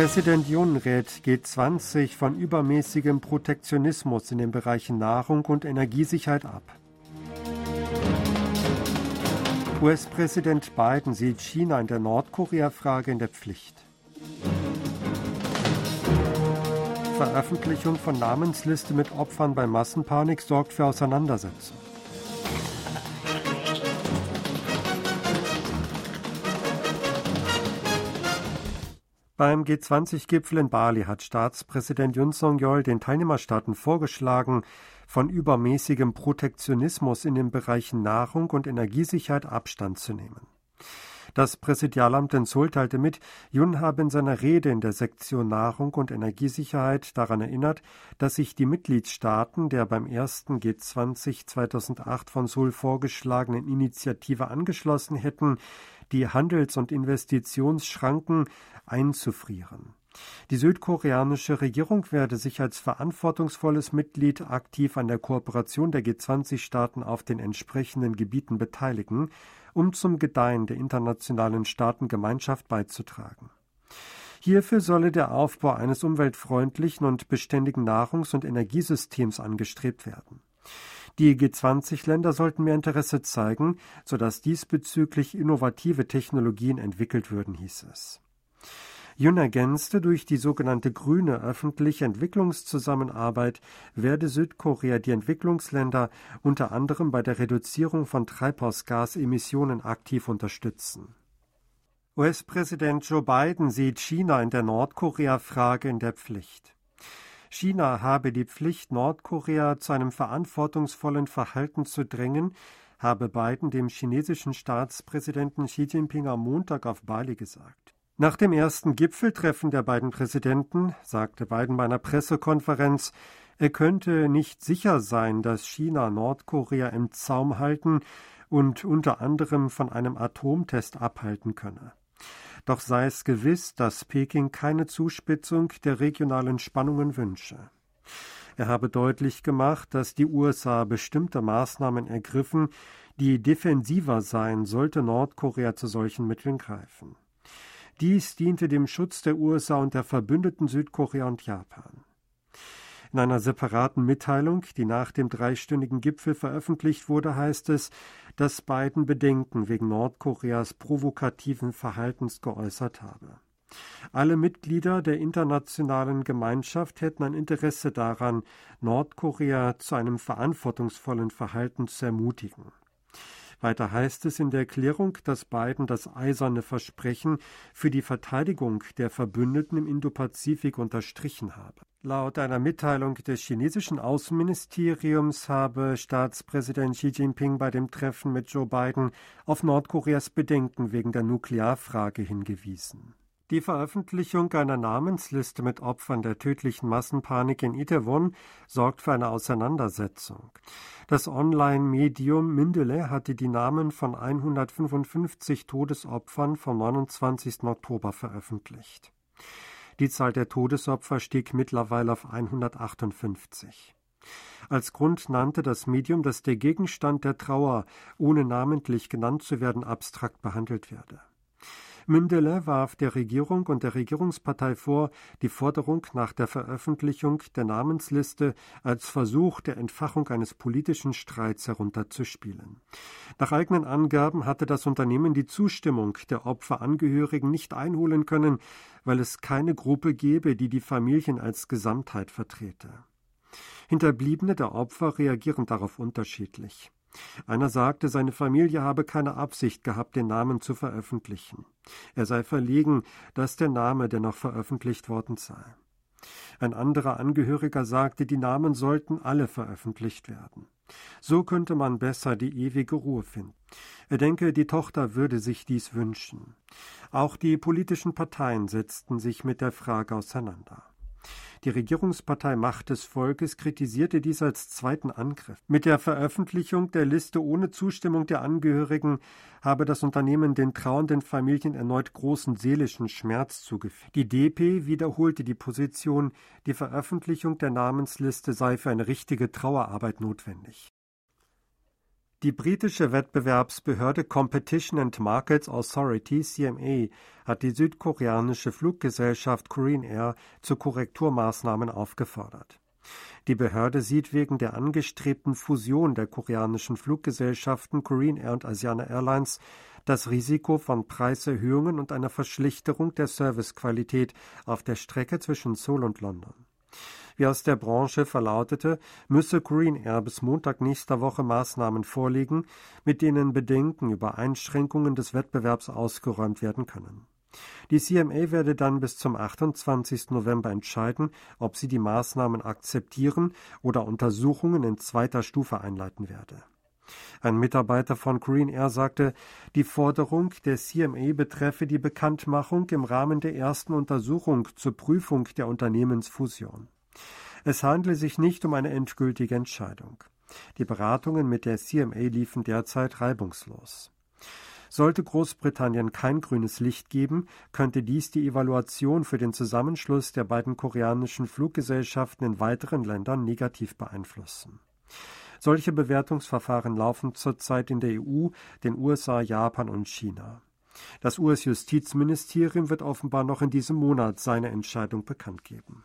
Präsident Jun rät G20 von übermäßigem Protektionismus in den Bereichen Nahrung und Energiesicherheit ab. US-Präsident Biden sieht China in der Nordkorea-Frage in der Pflicht. Veröffentlichung von Namensliste mit Opfern bei Massenpanik sorgt für Auseinandersetzung. Beim G20-Gipfel in Bali hat Staatspräsident Yun Song-yeol den Teilnehmerstaaten vorgeschlagen, von übermäßigem Protektionismus in den Bereichen Nahrung und Energiesicherheit Abstand zu nehmen. Das Präsidialamt in Seoul teilte mit, Yun habe in seiner Rede in der Sektion Nahrung und Energiesicherheit daran erinnert, dass sich die Mitgliedstaaten der beim ersten G20 2008 von Seoul vorgeschlagenen Initiative angeschlossen hätten, die Handels- und Investitionsschranken einzufrieren. Die südkoreanische Regierung werde sich als verantwortungsvolles Mitglied aktiv an der Kooperation der G20-Staaten auf den entsprechenden Gebieten beteiligen, um zum Gedeihen der internationalen Staatengemeinschaft beizutragen. Hierfür solle der Aufbau eines umweltfreundlichen und beständigen Nahrungs- und Energiesystems angestrebt werden. Die G20-Länder sollten mehr Interesse zeigen, sodass diesbezüglich innovative Technologien entwickelt würden, hieß es. Jun ergänzte, durch die sogenannte grüne öffentliche Entwicklungszusammenarbeit werde Südkorea die Entwicklungsländer unter anderem bei der Reduzierung von Treibhausgasemissionen aktiv unterstützen. US-Präsident Joe Biden sieht China in der Nordkorea-Frage in der Pflicht. China habe die Pflicht, Nordkorea zu einem verantwortungsvollen Verhalten zu drängen, habe Biden dem chinesischen Staatspräsidenten Xi Jinping am Montag auf Bali gesagt. Nach dem ersten Gipfeltreffen der beiden Präsidenten sagte Biden bei einer Pressekonferenz, er könnte nicht sicher sein, dass China Nordkorea im Zaum halten und unter anderem von einem Atomtest abhalten könne. Doch sei es gewiss, dass Peking keine Zuspitzung der regionalen Spannungen wünsche. Er habe deutlich gemacht, dass die USA bestimmte Maßnahmen ergriffen, die defensiver seien, sollte Nordkorea zu solchen Mitteln greifen. Dies diente dem Schutz der USA und der Verbündeten Südkorea und Japan. In einer separaten Mitteilung, die nach dem dreistündigen Gipfel veröffentlicht wurde, heißt es, dass Biden Bedenken wegen Nordkoreas provokativen Verhaltens geäußert habe. Alle Mitglieder der internationalen Gemeinschaft hätten ein Interesse daran, Nordkorea zu einem verantwortungsvollen Verhalten zu ermutigen. Weiter heißt es in der Erklärung, dass Biden das eiserne Versprechen für die Verteidigung der Verbündeten im Indopazifik unterstrichen habe. Laut einer Mitteilung des chinesischen Außenministeriums habe Staatspräsident Xi Jinping bei dem Treffen mit Joe Biden auf Nordkoreas Bedenken wegen der Nuklearfrage hingewiesen. Die Veröffentlichung einer Namensliste mit Opfern der tödlichen Massenpanik in Itaewon sorgt für eine Auseinandersetzung. Das Online-Medium Mindele hatte die Namen von 155 Todesopfern vom 29. Oktober veröffentlicht. Die Zahl der Todesopfer stieg mittlerweile auf 158. Als Grund nannte das Medium, dass der Gegenstand der Trauer, ohne namentlich genannt zu werden, abstrakt behandelt werde. Mündele warf der Regierung und der Regierungspartei vor, die Forderung nach der Veröffentlichung der Namensliste als Versuch der Entfachung eines politischen Streits herunterzuspielen. Nach eigenen Angaben hatte das Unternehmen die Zustimmung der Opferangehörigen nicht einholen können, weil es keine Gruppe gebe, die die Familien als Gesamtheit vertrete. Hinterbliebene der Opfer reagieren darauf unterschiedlich. Einer sagte, seine Familie habe keine Absicht gehabt, den Namen zu veröffentlichen. Er sei verlegen, dass der Name dennoch veröffentlicht worden sei. Ein anderer Angehöriger sagte, die Namen sollten alle veröffentlicht werden. So könnte man besser die ewige Ruhe finden. Er denke, die Tochter würde sich dies wünschen. Auch die politischen Parteien setzten sich mit der Frage auseinander. Die Regierungspartei Macht des Volkes kritisierte dies als zweiten Angriff. Mit der Veröffentlichung der Liste ohne Zustimmung der Angehörigen habe das Unternehmen den trauernden Familien erneut großen seelischen Schmerz zugefügt. Die DP wiederholte die Position, die Veröffentlichung der Namensliste sei für eine richtige Trauerarbeit notwendig. Die britische Wettbewerbsbehörde Competition and Markets Authority CMA hat die südkoreanische Fluggesellschaft Korean Air zu Korrekturmaßnahmen aufgefordert. Die Behörde sieht wegen der angestrebten Fusion der koreanischen Fluggesellschaften Korean Air und Asiana Airlines das Risiko von Preiserhöhungen und einer Verschlichterung der Servicequalität auf der Strecke zwischen Seoul und London. Wie aus der Branche verlautete, müsse Green Air bis Montag nächster Woche Maßnahmen vorlegen, mit denen Bedenken über Einschränkungen des Wettbewerbs ausgeräumt werden können. Die CMA werde dann bis zum 28. November entscheiden, ob sie die Maßnahmen akzeptieren oder Untersuchungen in zweiter Stufe einleiten werde. Ein Mitarbeiter von Green Air sagte, die Forderung der CMA betreffe die Bekanntmachung im Rahmen der ersten Untersuchung zur Prüfung der Unternehmensfusion. Es handle sich nicht um eine endgültige Entscheidung. Die Beratungen mit der CMA liefen derzeit reibungslos. Sollte Großbritannien kein grünes Licht geben, könnte dies die Evaluation für den Zusammenschluss der beiden koreanischen Fluggesellschaften in weiteren Ländern negativ beeinflussen. Solche Bewertungsverfahren laufen zurzeit in der EU, den USA, Japan und China. Das US-Justizministerium wird offenbar noch in diesem Monat seine Entscheidung bekannt geben.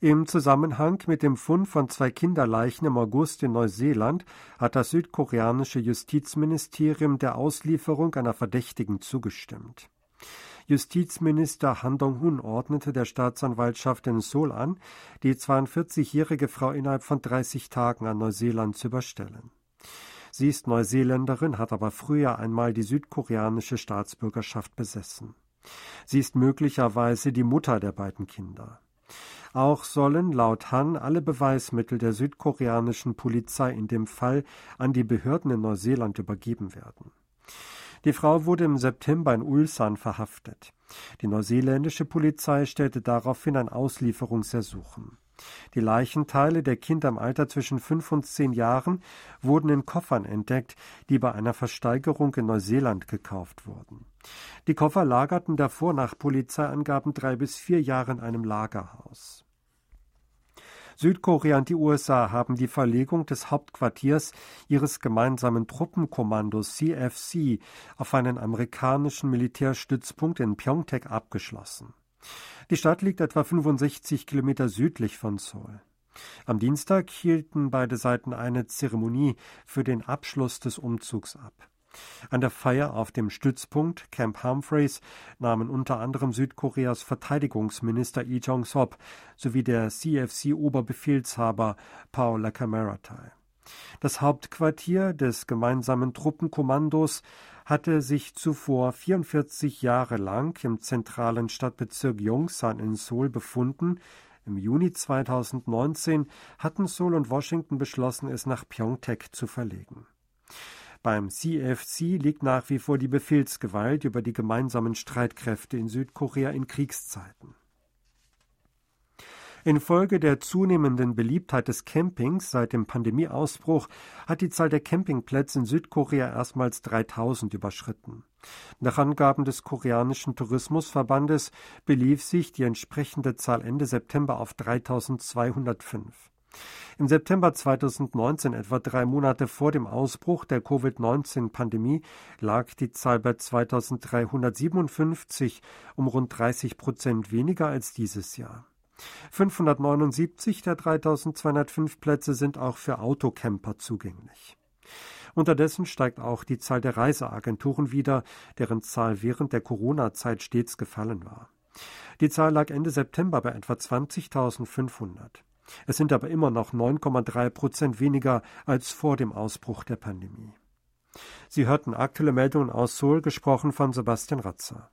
Im Zusammenhang mit dem Fund von zwei Kinderleichen im August in Neuseeland hat das südkoreanische Justizministerium der Auslieferung einer Verdächtigen zugestimmt. Justizminister Han Dong-hun ordnete der Staatsanwaltschaft in Seoul an, die 42-jährige Frau innerhalb von 30 Tagen an Neuseeland zu überstellen. Sie ist Neuseeländerin, hat aber früher einmal die südkoreanische Staatsbürgerschaft besessen. Sie ist möglicherweise die Mutter der beiden Kinder. Auch sollen laut Han alle Beweismittel der südkoreanischen Polizei in dem Fall an die Behörden in Neuseeland übergeben werden. Die Frau wurde im September in Ulsan verhaftet. Die neuseeländische Polizei stellte daraufhin ein Auslieferungsersuchen. Die Leichenteile der Kinder im Alter zwischen fünf und zehn Jahren wurden in Koffern entdeckt, die bei einer Versteigerung in Neuseeland gekauft wurden. Die Koffer lagerten davor nach Polizeiangaben drei bis vier Jahre in einem Lagerhaus. Südkorea und die USA haben die Verlegung des Hauptquartiers ihres gemeinsamen Truppenkommandos CFC auf einen amerikanischen Militärstützpunkt in Pyeongtaek abgeschlossen. Die Stadt liegt etwa 65 Kilometer südlich von Seoul. Am Dienstag hielten beide Seiten eine Zeremonie für den Abschluss des Umzugs ab. An der Feier auf dem Stützpunkt Camp Humphreys nahmen unter anderem Südkoreas Verteidigungsminister Lee Jong-sop sowie der CFC-Oberbefehlshaber Paul Lacamera teil. Das Hauptquartier des gemeinsamen Truppenkommandos hatte sich zuvor 44 Jahre lang im zentralen Stadtbezirk Yongsan in Seoul befunden. Im Juni 2019 hatten Seoul und Washington beschlossen, es nach Pyeongtaek zu verlegen. Beim CFC liegt nach wie vor die Befehlsgewalt über die gemeinsamen Streitkräfte in Südkorea in Kriegszeiten. Infolge der zunehmenden Beliebtheit des Campings seit dem Pandemieausbruch hat die Zahl der Campingplätze in Südkorea erstmals 3000 überschritten. Nach Angaben des koreanischen Tourismusverbandes belief sich die entsprechende Zahl Ende September auf 3205. Im September 2019, etwa drei Monate vor dem Ausbruch der Covid-19-Pandemie, lag die Zahl bei 2357, um rund 30 Prozent weniger als dieses Jahr. 579 der 3205 Plätze sind auch für Autocamper zugänglich. Unterdessen steigt auch die Zahl der Reiseagenturen wieder, deren Zahl während der Corona-Zeit stets gefallen war. Die Zahl lag Ende September bei etwa 20.500. Es sind aber immer noch 9,3 Prozent weniger als vor dem Ausbruch der Pandemie. Sie hörten aktuelle Meldungen aus Seoul, gesprochen von Sebastian Ratzer.